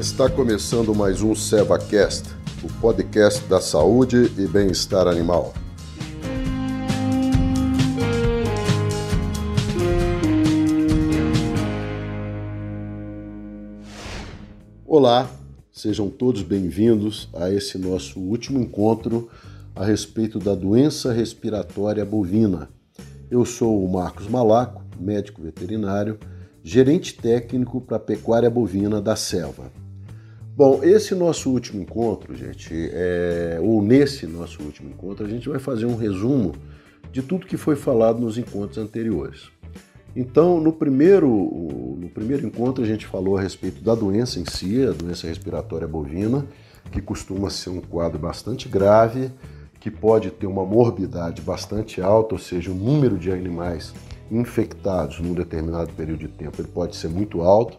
Está começando mais um SevaCast, o podcast da saúde e bem-estar animal. Olá, sejam todos bem-vindos a esse nosso último encontro a respeito da doença respiratória bovina. Eu sou o Marcos Malaco, médico veterinário, gerente técnico para a pecuária bovina da Selva. Bom, esse nosso último encontro, gente, é, ou nesse nosso último encontro, a gente vai fazer um resumo de tudo que foi falado nos encontros anteriores. Então, no primeiro, no primeiro encontro, a gente falou a respeito da doença em si, a doença respiratória bovina, que costuma ser um quadro bastante grave, que pode ter uma morbidade bastante alta, ou seja, o número de animais infectados num determinado período de tempo ele pode ser muito alto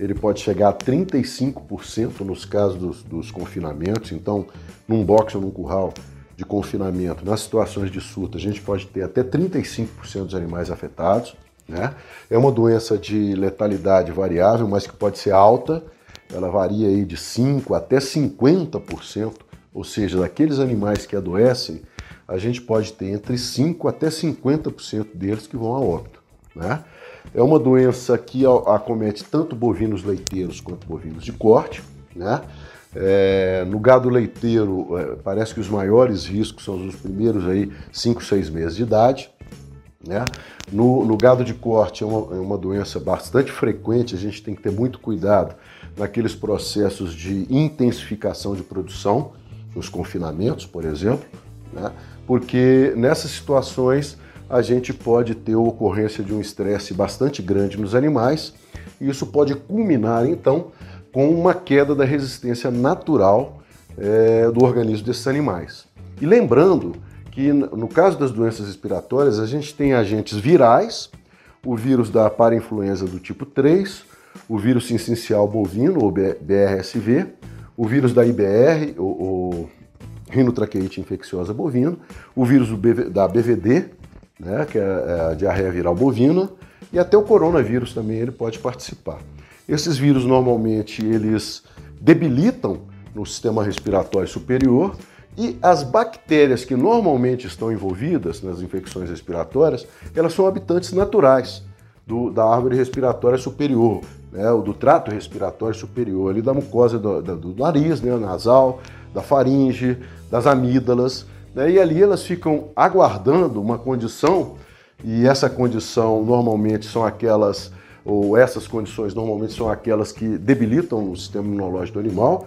ele pode chegar a 35% nos casos dos, dos, confinamentos. Então, num box ou num curral de confinamento, nas situações de surto, a gente pode ter até 35% dos animais afetados. Né? É uma doença de letalidade variável, mas que pode ser alta. Ela varia aí de 5% até 50%, ou seja, daqueles animais que adoecem, a gente pode ter entre 5% até 50% deles que vão a óbito. Né? É uma doença que acomete tanto bovinos leiteiros quanto bovinos de corte. Né? É, no gado leiteiro, é, parece que os maiores riscos são os primeiros aí 5, 6 meses de idade. Né? No, no, gado de corte é uma, é uma, doença bastante frequente, a gente tem que ter muito cuidado naqueles processos de intensificação de produção, nos confinamentos, por exemplo, né? porque nessas situações a gente pode ter ocorrência de um estresse bastante grande nos animais e isso pode culminar então com uma queda da resistência natural é, do organismo desses animais. E lembrando que no caso das doenças respiratórias a gente tem agentes virais, o vírus da parainfluenza do tipo 3, o vírus sincicial bovino, ou BRSV, o vírus da IBR, o, rinotraqueite infecciosa bovina, o vírus da BVD, né, que é, é a diarreia viral bovina, e até o coronavírus também ele pode participar. Esses vírus normalmente eles debilitam no sistema respiratório superior e as bactérias que normalmente estão envolvidas nas infecções respiratórias, elas são habitantes naturais do, da árvore respiratória superior, né, do trato respiratório superior, ali da mucosa do, do, do nariz, né, nasal, da faringe, das amígdalas. Né? E ali elas ficam aguardando uma condição, e essa condição normalmente são aquelas, ou essas condições normalmente são aquelas que debilitam o sistema imunológico do animal,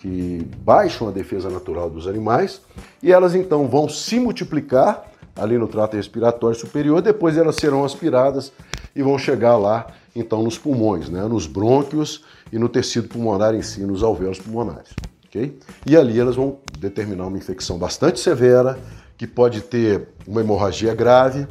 que baixam a defesa natural dos animais, e elas então vão se multiplicar ali no trato respiratório superior, depois elas serão aspiradas e vão chegar lá então nos pulmões, né, nos brônquios e no tecido pulmonar em si, nos alvéolos pulmonares. Okay? E ali elas vão determinar uma infecção bastante severa, que pode ter uma hemorragia grave,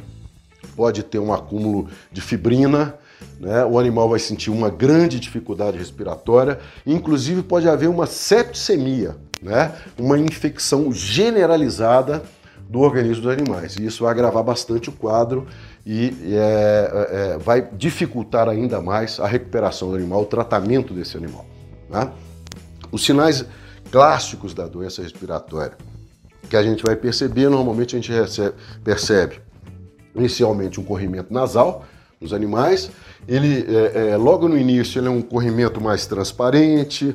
pode ter um acúmulo de fibrina, né? o animal vai sentir uma grande dificuldade respiratória, inclusive pode haver uma septicemia, né? uma infecção generalizada do organismo dos animais. E isso vai agravar bastante o quadro e é, é, vai dificultar ainda mais a recuperação do animal, o tratamento desse animal. Né? Os sinais clássicos da doença respiratória, que a gente vai perceber, normalmente a gente recebe, percebe inicialmente um corrimento nasal nos animais, ele é, é, logo no início ele é um corrimento mais transparente,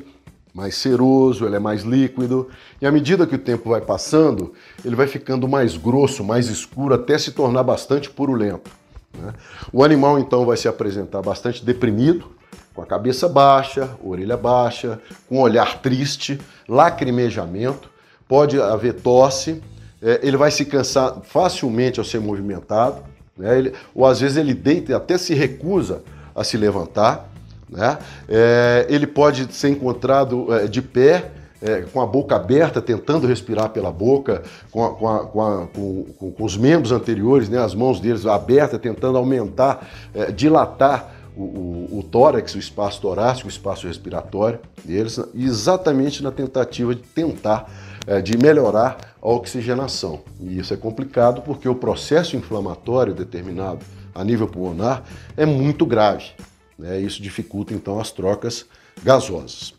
mais seroso, ele é mais líquido, e à medida que o tempo vai passando, ele vai ficando mais grosso, mais escuro, até se tornar bastante purulento. Né? O animal então vai se apresentar bastante deprimido, com a cabeça baixa, orelha baixa, com olhar triste, lacrimejamento, pode haver tosse, é, ele vai se cansar facilmente ao ser movimentado, né? ele, ou às vezes ele deita e até se recusa a se levantar. Né? É, ele pode ser encontrado é, de pé, é, com a boca aberta, tentando respirar pela boca, com, a, com, a, com, a, com, os membros anteriores, né, as mãos deles abertas, tentando aumentar, é, dilatar o, o, tórax, o espaço torácico, o espaço respiratório deles, exatamente na tentativa de tentar é, de melhorar a oxigenação. E isso é complicado porque o processo inflamatório determinado a nível pulmonar é muito grave. Né? Isso dificulta então as trocas gasosas.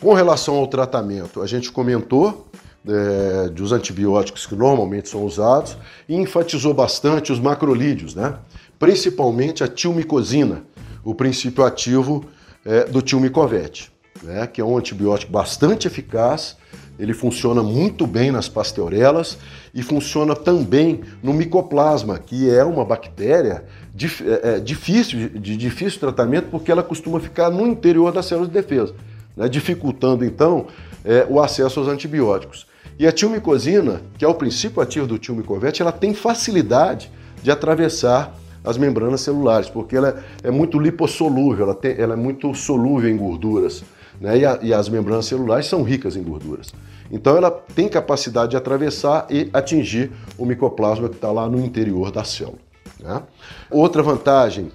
Com relação ao tratamento, a gente comentou é, dos antibióticos que normalmente são usados e enfatizou bastante os macrolídeos, né? principalmente a tilmicosina, o princípio ativo é, do tilmicovete, né? que é um antibiótico bastante eficaz, ele funciona muito bem nas pasteurelas e funciona também no micoplasma, que é uma bactéria é, é, difícil, de difícil tratamento, porque ela costuma ficar no interior das células de defesa, né? dificultando então é, o acesso aos antibióticos. E a tilmicosina, que é o princípio ativo do tilmicovete, ela tem facilidade de atravessar as membranas celulares, porque ela é muito lipossolúvel, ela, tem, ela é muito solúvel em gorduras. Né? E, a, e, as membranas celulares são ricas em gorduras. Então ela tem capacidade de atravessar e atingir o micoplasma que está lá no interior da célula. Né? Outra vantagem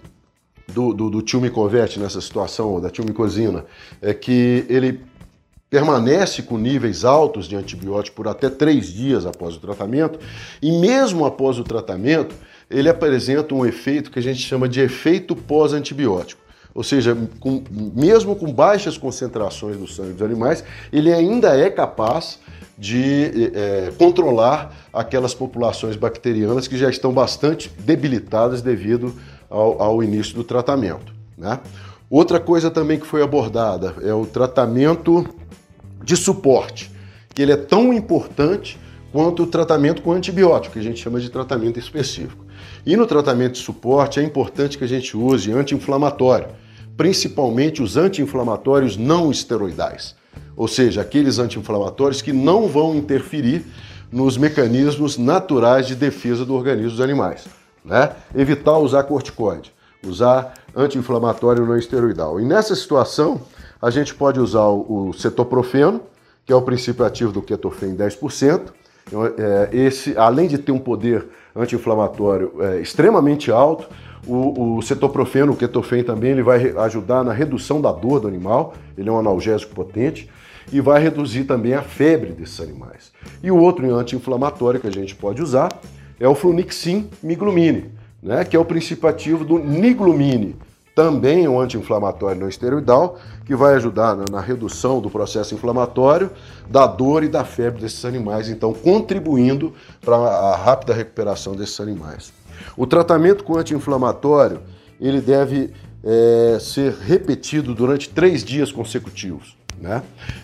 do, do, do tilmicovete nessa situação, da tilmicosina, é que ele permanece com níveis altos de antibiótico por até três dias após o tratamento, e mesmo após o tratamento, ele apresenta um efeito que a gente chama de efeito pós-antibiótico. Ou seja, com, mesmo com baixas concentrações no sangue dos animais, ele ainda é capaz de é, controlar aquelas populações bacterianas que já estão bastante debilitadas devido ao, ao início do tratamento. Né? Outra coisa também que foi abordada é o tratamento de suporte, que ele é tão importante quanto o tratamento com antibiótico, que a gente chama de tratamento específico. E no tratamento de suporte é importante que a gente use anti-inflamatório, principalmente os anti-inflamatórios não esteroidais, ou seja, aqueles anti-inflamatórios que não vão interferir nos mecanismos naturais de defesa do organismo dos animais. Né? Evitar usar corticoide, usar anti-inflamatório não esteroidal. E nessa situação, a gente pode usar o, cetoprofeno, que é o princípio ativo do ketofen 10%. É, esse, além de ter um poder anti-inflamatório é, extremamente alto, o, o cetoprofeno, o ketofen também, ele vai ajudar na redução da dor do animal, ele é um analgésico potente, e vai reduzir também a febre desses animais. E o outro anti-inflamatório que a gente pode usar é o flunixin miglumine, né, que é o princípio ativo do niglumine, também um anti-inflamatório não esteroidal, que vai ajudar na, redução do processo inflamatório, da dor e da febre desses animais, então contribuindo para a rápida recuperação desses animais. O tratamento com anti-inflamatório ele deve é, ser repetido durante três dias consecutivos. Né?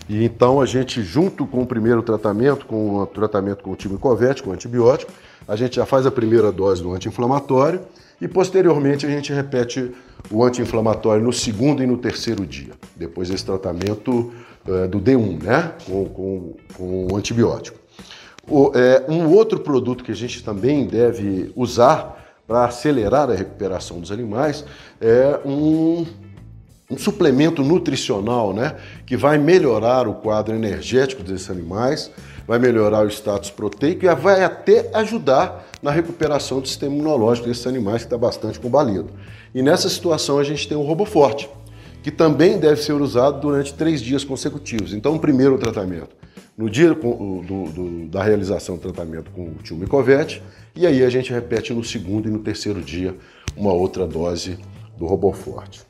E então a gente, junto com o primeiro tratamento, com o tratamento com o timicovete, com o antibiótico, a gente já faz a primeira dose do anti-inflamatório e posteriormente a gente repete o anti-inflamatório no segundo e no terceiro dia, depois desse tratamento uh, do D1, né? Com, com, com o antibiótico. O, é, um outro produto que a gente também deve usar para acelerar a recuperação dos animais é um, um suplemento nutricional, né? Que vai melhorar o quadro energético desses animais, vai melhorar o status proteico e vai até ajudar na recuperação do sistema imunológico desses animais que está bastante combalido. E nessa situação a gente tem o RoboForte, que também deve ser usado durante três dias consecutivos. Então, o primeiro tratamento, no dia do, do, da realização do tratamento com o tio Micovete, e aí a gente repete no segundo e no terceiro dia uma outra dose do RoboForte.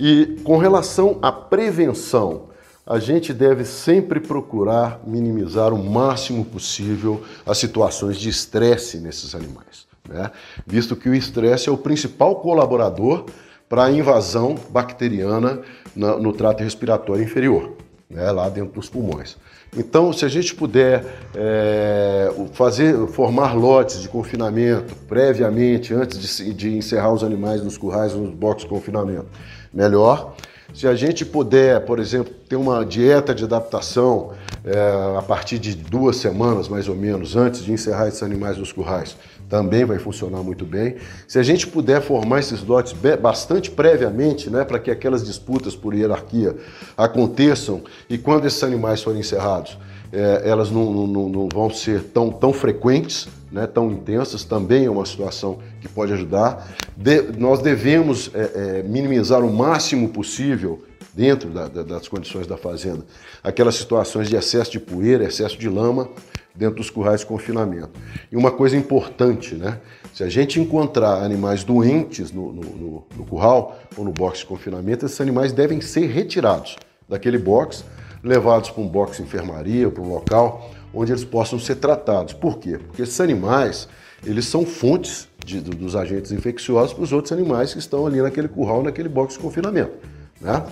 E com relação à prevenção, a gente deve sempre procurar minimizar o máximo possível as situações de estresse nesses animais, né? visto que o estresse é o principal colaborador para a invasão bacteriana no trato respiratório inferior, né? lá dentro dos pulmões. Então, se a gente puder é, fazer, formar lotes de confinamento previamente, antes de, de encerrar os animais nos currais, nos boxes de confinamento, melhor. Se a gente puder, por exemplo, ter uma dieta de adaptação é, a partir de duas semanas, mais ou menos, antes de encerrar esses animais nos currais, também vai funcionar muito bem. Se a gente puder formar esses lotes bastante previamente, né, para que aquelas disputas por hierarquia aconteçam e quando esses animais forem encerrados, é, elas não, não, não, vão ser tão, tão frequentes, né, tão intensas, também é uma situação que pode ajudar. De, nós devemos é, é, minimizar o máximo possível, dentro da, da, das condições da fazenda, aquelas situações de excesso de poeira, excesso de lama dentro dos currais de confinamento. E uma coisa importante, né? Se a gente encontrar animais doentes no, no, no, no curral ou no box de confinamento, esses animais devem ser retirados daquele box levados para um box enfermaria, para um local onde eles possam ser tratados. Por quê? Porque esses animais, eles são fontes de, dos agentes infecciosos para os outros animais que estão ali naquele curral, naquele box de confinamento. Né?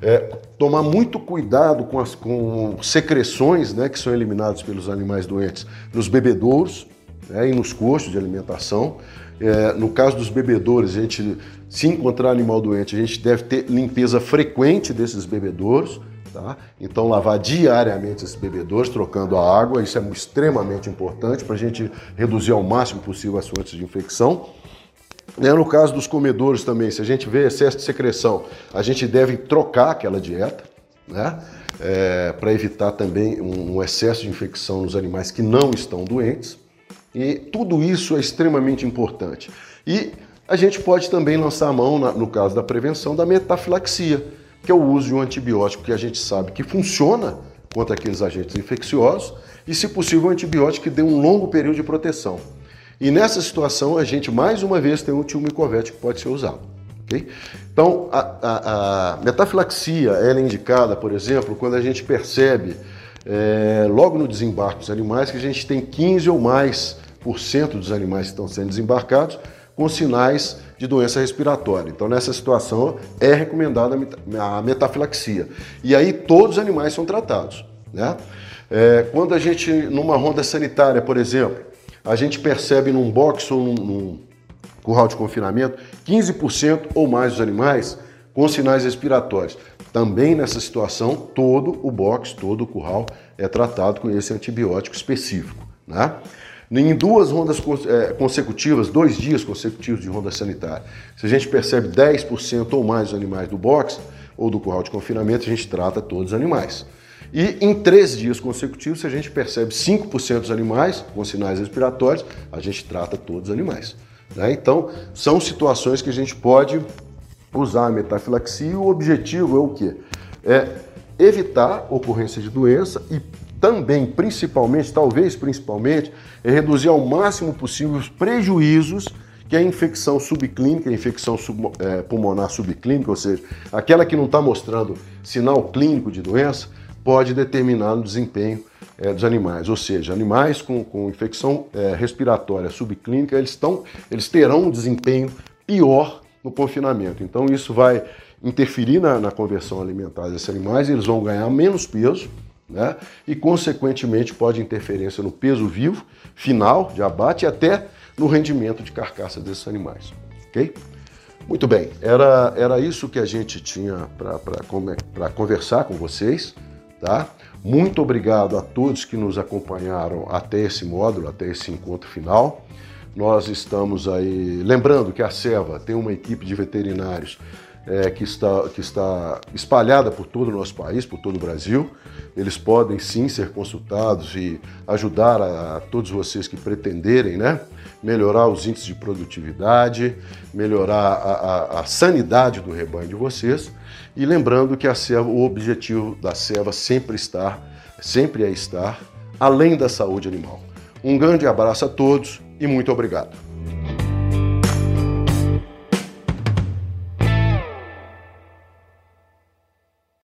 É, tomar muito cuidado com as com secreções né, que são eliminadas pelos animais doentes nos bebedouros né, e nos costos de alimentação. É, no caso dos bebedouros, a gente, se encontrar animal doente, a gente deve ter limpeza frequente desses bebedouros. Tá? Então, lavar diariamente esses bebedouros, trocando a água, isso é extremamente importante para a gente reduzir ao máximo possível as fontes de infecção. Né, no caso dos comedores também, se a gente vê excesso de secreção, a gente deve trocar aquela dieta, né? É, para evitar também um excesso de infecção nos animais que não estão doentes. E tudo isso é extremamente importante. E a gente pode também lançar a mão, no caso da prevenção, da metafilaxia, que é o uso de um antibiótico que a gente sabe que funciona contra aqueles agentes infecciosos e, se possível, um antibiótico que dê um longo período de proteção. E nessa situação, a gente mais uma vez tem um tilmicovete que pode ser usado. Okay? Então, a, a, a metafilaxia é indicada, por exemplo, quando a gente percebe é, logo no desembarque dos animais que a gente tem 15 ou mais por cento dos animais que estão sendo desembarcados com sinais de doença respiratória. Então, nessa situação, é recomendada a metafilaxia. E aí, todos os animais são tratados. Né? É, quando a gente, numa ronda sanitária, por exemplo, a gente percebe num box ou num, num curral de confinamento 15% ou mais dos animais com sinais respiratórios. Também nessa situação, todo o box, todo o curral é tratado com esse antibiótico específico. Né? Em duas rondas é, consecutivas, dois dias consecutivos de ronda sanitária, se a gente percebe 10% ou mais dos animais do box ou do curral de confinamento, a gente trata todos os animais. E em três dias consecutivos, se a gente percebe 5% dos animais com sinais respiratórios, a gente trata todos os animais. Né? Então, são situações que a gente pode usar a metafilaxia o objetivo é o quê? É evitar ocorrência de doença e também, principalmente, talvez principalmente, é reduzir ao máximo possível os prejuízos que a infecção subclínica, a infecção sub, é, pulmonar subclínica, ou seja, aquela que não está mostrando sinal clínico de doença, pode determinar o desempenho é, dos animais. Ou seja, animais com, com infecção é, respiratória subclínica, eles, estão, eles terão um desempenho pior no confinamento. Então isso vai interferir na, na conversão alimentar desses animais, eles vão ganhar menos peso, né? E, consequentemente, pode interferência no peso vivo, final de abate e até no rendimento de carcaça desses animais. Ok? Muito bem, era, era isso que a gente tinha para conversar com vocês. Tá? Muito obrigado a todos que nos acompanharam até esse módulo, até esse encontro final. Nós estamos aí. Lembrando que a SEVA tem uma equipe de veterinários é, que, está, que está espalhada por todo o nosso país, por todo o Brasil. Eles podem sim ser consultados e ajudar a, a todos vocês que pretenderem né, melhorar os índices de produtividade, melhorar a, a, a sanidade do rebanho de vocês. E lembrando que o objetivo da serva sempre está, sempre é estar além da saúde animal. Um grande abraço a todos e muito obrigado.